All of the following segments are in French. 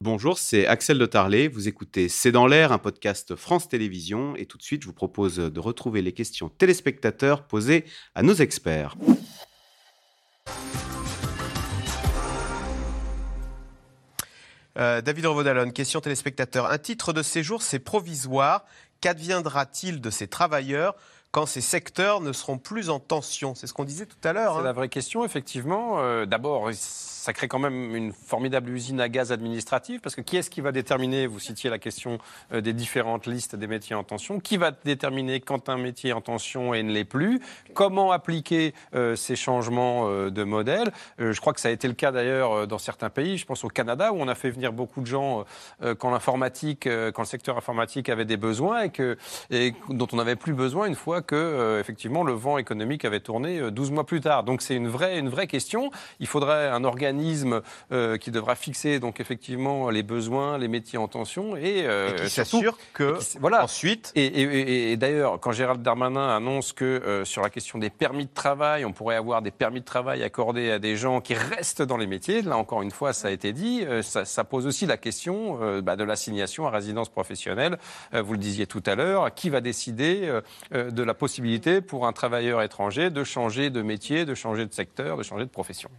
Bonjour, c'est Axel de Tarlet. Vous écoutez C'est dans l'air, un podcast France Télévisions. Et tout de suite, je vous propose de retrouver les questions téléspectateurs posées à nos experts. Euh, David Revaudalon, question téléspectateur. Un titre de séjour, c'est provisoire. Qu'adviendra-t-il de ces travailleurs? Quand ces secteurs ne seront plus en tension C'est ce qu'on disait tout à l'heure. C'est hein. la vraie question, effectivement. Euh, D'abord, ça crée quand même une formidable usine à gaz administrative, parce que qui est-ce qui va déterminer, vous citiez la question euh, des différentes listes des métiers en tension, qui va déterminer quand un métier est en tension et ne l'est plus, comment appliquer euh, ces changements de modèle? Je crois que ça a été le cas d'ailleurs dans certains pays, je pense au Canada, où on a fait venir beaucoup de gens quand l'informatique, quand le secteur informatique avait des besoins et, que, et dont on n'avait plus besoin une fois que, euh, effectivement, le vent économique avait tourné euh, 12 mois plus tard. Donc c'est une vraie, une vraie question. Il faudrait un organisme euh, qui devra fixer donc effectivement les besoins, les métiers en tension et, euh, Et qui s'assure que, et qui- voilà. ensuite, et, et- et- et d'ailleurs, quand Gérald Darmanin annonce que euh, sur la question des permis de travail, on pourrait avoir des permis de travail accordés à des gens qui restent dans les métiers, là encore une fois, ça a été dit, euh, ça, ça pose aussi la question euh, bah, de l'assignation à résidence professionnelle. Euh, vous le disiez tout à l'heure, qui va décider euh, euh, de la possibilité pour un travailleur étranger de changer de métier, de changer de secteur, de changer de profession.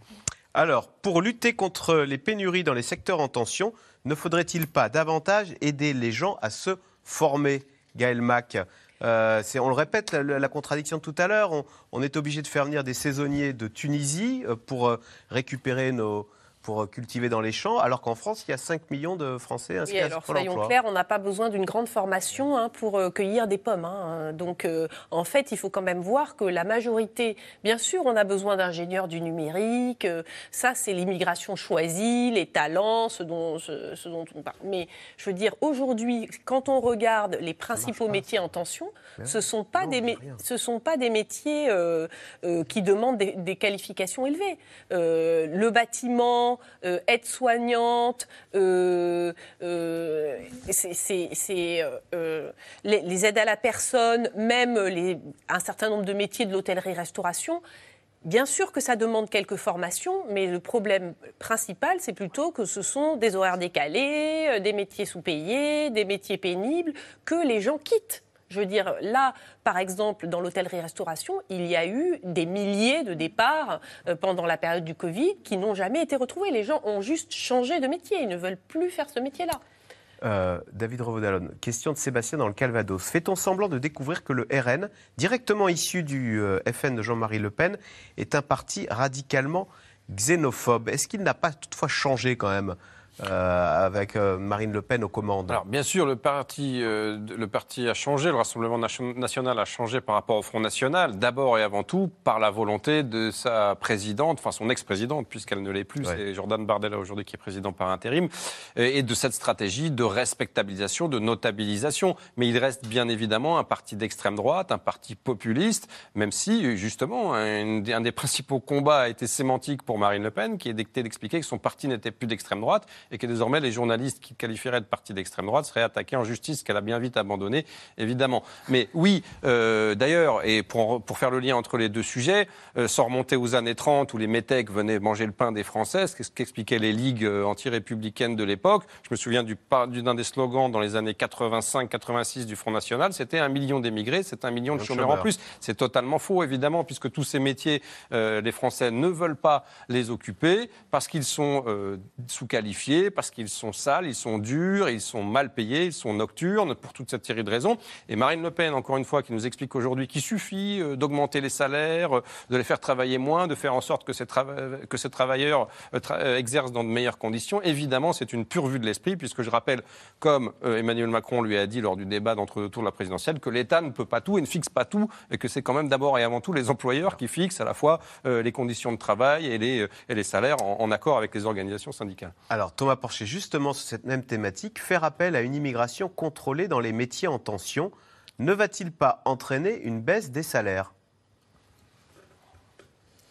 Alors, pour lutter contre les pénuries dans les secteurs en tension, ne faudrait-il pas davantage aider les gens à se former Gaël Mac? Euh, on le répète, la, la contradiction de tout à l'heure, on, on est obligé de faire venir des saisonniers de Tunisie euh, pour euh, récupérer nos pour euh, cultiver dans les champs, alors qu'en France, il y a 5 millions de Français inscrits Oui, à alors Pôle soyons emploi. clairs, on n'a pas besoin d'une grande formation hein, pour euh, cueillir des pommes. hein. Donc, euh, en fait, il faut quand même voir que la majorité, bien sûr, on a besoin d'ingénieurs du numérique. euh, ça, c'est l'immigration choisie, les talents, ce dont, ce, ce dont on parle. Mais je veux dire, aujourd'hui, quand on regarde les principaux métiers en tension, ce sont pas Non, des, ce sont pas des métiers qui demandent des, des qualifications élevées. Le bâtiment, euh, aide-soignante, euh, euh, c'est- les, aides à la personne, même un certain nombre de métiers de l'hôtellerie-restauration. Bien sûr que ça demande quelques formations, mais le problème principal, c'est plutôt que ce sont des horaires décalés, des métiers sous-payés, des métiers pénibles, que les gens quittent. Je veux dire, là, par exemple, dans l'hôtellerie-restauration, il y a eu des milliers de départs euh, pendant la période du Covid qui n'ont jamais été retrouvés. Les gens ont juste changé de métier. Ils ne veulent plus faire ce métier-là. Euh, David Revaudalon, question de Sébastien dans le Calvados. Fait-on semblant de découvrir que le RN, directement issu du euh, FN de Jean-Marie Le Pen, est un parti radicalement xénophobe? Est-ce qu'il n'a pas toutefois changé quand même euh, avec euh, Marine Le Pen aux commandes Alors, bien sûr, le parti, euh, le parti a changé, le Rassemblement nation- national a changé par rapport au Front national, d'abord et avant tout par la volonté de sa présidente, enfin son ex-présidente, puisqu'elle ne l'est plus, Ouais. c'est Jordan Bardella aujourd'hui qui est président par intérim, et de cette stratégie de respectabilisation, de notabilisation. Mais il reste bien évidemment un parti d'extrême droite, un parti populiste, même si, justement, un, un des principaux combats a été sémantique pour Marine Le Pen, qui est d'expliquer que son parti n'était plus d'extrême droite et que désormais les journalistes qui qualifieraient de parti d'extrême droite seraient attaqués en justice, qu'elle a bien vite abandonné, évidemment. Mais oui, euh, d'ailleurs, et pour, pour faire le lien entre les deux sujets, euh, sans remonter aux années 30 où les métèques venaient manger le pain des Français, ce qu'expliquaient les ligues euh, anti-républicaines de l'époque, je me souviens du- d'un des slogans dans les années 85-86 du Front National, c'était un million d'émigrés, c'est un million de chômeurs en plus. C'est totalement faux, évidemment, puisque tous ces métiers, euh, les Français ne veulent pas les occuper parce qu'ils sont euh, parce qu'ils sont sales, ils sont durs, ils sont mal payés, ils sont nocturnes, pour toute cette série de raisons. Et Marine Le Pen, encore une fois, qui nous explique aujourd'hui qu'il suffit euh, d'augmenter les salaires, euh, de les faire travailler moins, de faire en sorte que ces, travailleurs euh, exercent dans de meilleures conditions. Évidemment, c'est une pure vue de l'esprit, puisque je rappelle, comme Emmanuel Macron lui a dit lors du débat d'entre-deux tours de la présidentielle, que l'État ne peut pas tout et ne fixe pas tout, et que c'est quand même d'abord et avant tout les employeurs qui fixent à la fois les conditions de travail et les, et les salaires en, en accord avec les organisations syndicales. Alors Thomas Porcher, justement sur cette même thématique, faire appel à une immigration contrôlée dans les métiers en tension ne va-t-il pas entraîner une baisse des salaires?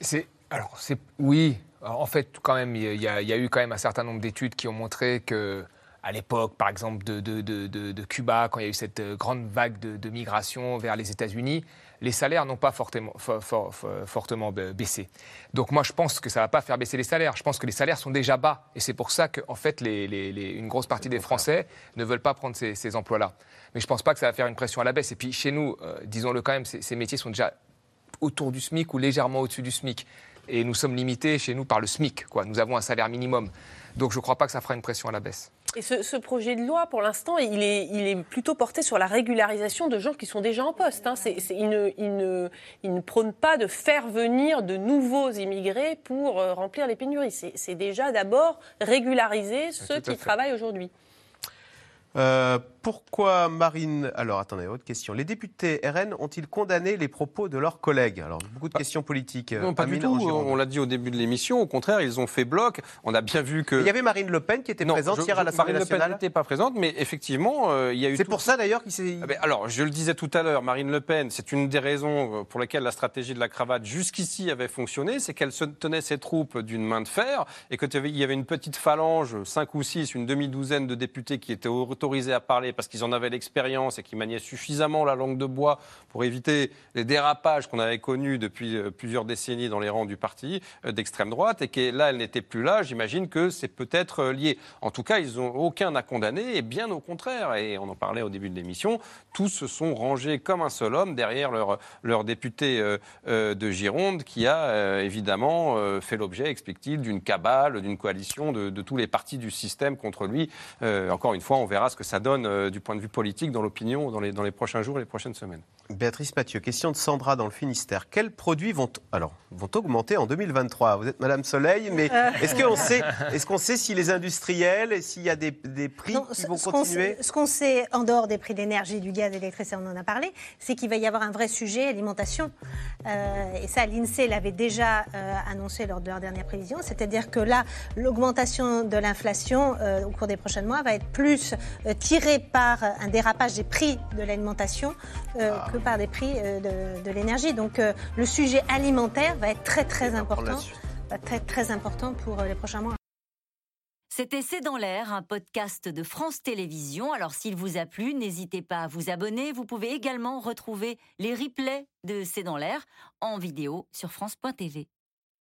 C'est alors c'est oui. En fait, quand même, il y a eu quand même un certain nombre d'études qui ont montré que à l'époque, par exemple, de, de, de, de, Cuba, quand il y a eu cette euh, grande vague de, migration vers les États-Unis, les salaires n'ont pas fortement, fortement baissé. Donc moi, je pense que ça ne va pas faire baisser les salaires. Je pense que les salaires sont déjà bas. Et c'est pour ça qu'en fait, les, les, une grosse partie des Français ne veulent pas prendre ces, ces emplois-là. Mais je ne pense pas que ça va faire une pression à la baisse. Et puis chez nous, euh, disons-le quand même, ces, ces métiers sont déjà autour du SMIC ou légèrement au-dessus du SMIC. Et nous sommes limités chez nous par le SMIC. Quoi. Nous avons un salaire minimum. Donc je ne crois pas que ça fera une pression à la baisse. Et ce, projet de loi, pour l'instant, il est, il est, plutôt porté sur la régularisation de gens qui sont déjà en poste. Hein. il, ne, il, ne, il, ne, prône pas de faire venir de nouveaux immigrés pour euh, remplir les pénuries. C'est déjà d'abord régulariser ceux qui travaillent aujourd'hui. Euh, pourquoi Marine? Alors attendez, autre question. Les députés RN ont-ils condamné les propos de leurs collègues? Alors, beaucoup de questions politiques. Non, pas du tout. On l'a dit au début de l'émission. Au contraire, ils ont fait bloc. On a bien vu que. Il y avait Marine Le Pen qui était présente hier à l'Assemblée nationale. Marine Le Pen n'était pas présente, mais effectivement, euh, il y a eu. C'est pour ça d'ailleurs qu'il s'est. Ah ben, alors, je le disais tout à l'heure, Marine Le Pen, c'est une des raisons euh, pour lesquelles la stratégie de la cravate jusqu'ici avait fonctionné, c'est qu'elle se tenait ses troupes d'une main de fer et qu'il y avait une petite phalange, cinq ou six, une demi-douzaine de députés qui étaient autorisés à parler parce qu'ils en avaient l'expérience et qui maniait suffisamment la langue de bois pour éviter les dérapages qu'on avait connus depuis euh, plusieurs décennies dans les rangs du parti euh, d'extrême droite et que là, elle n'était plus là, j'imagine que c'est peut-être euh, lié. En tout cas, ils n'ont aucun à condamner et bien au contraire, et on en parlait au début de l'émission, tous se sont rangés comme un seul homme derrière leur, leur député de Gironde qui a évidemment fait l'objet, explique-t-il, d'une cabale, d'une coalition de, de, tous les partis du système contre lui. encore une fois, on verra ce que ça donne du point de vue politique dans l'opinion dans les, dans les prochains jours et les prochaines semaines. Béatrice Mathieu, question de Sandra dans le Finistère. Quels produits vont, alors, vont augmenter en 2023 Vous êtes Madame Soleil, mais euh. est-ce qu'on sait, est qu'on sait si les industriels et s'il y a des, des prix qui vont continuer? Ce qu'on sait, en dehors des prix d'énergie, du gaz, de l'électricité, on en a parlé, c'est qu'il va y avoir un vrai sujet alimentation. Euh, et ça, l'INSEE l'avait déjà euh, annoncé lors de leur dernière prévision. C'est-à-dire que là, l'augmentation de l'inflation au cours des prochains mois va être plus tirée par un dérapage des prix de l'alimentation ah. que par des prix euh, de, l'énergie. Donc euh, le sujet alimentaire va être très très important, va être très important pour euh, les prochains mois. C'était C'est dans l'air, un podcast de France Télévisions. Alors s'il vous a plu, n'hésitez pas à vous abonner. Vous pouvez également retrouver les replays de C'est dans l'air en vidéo sur France.tv.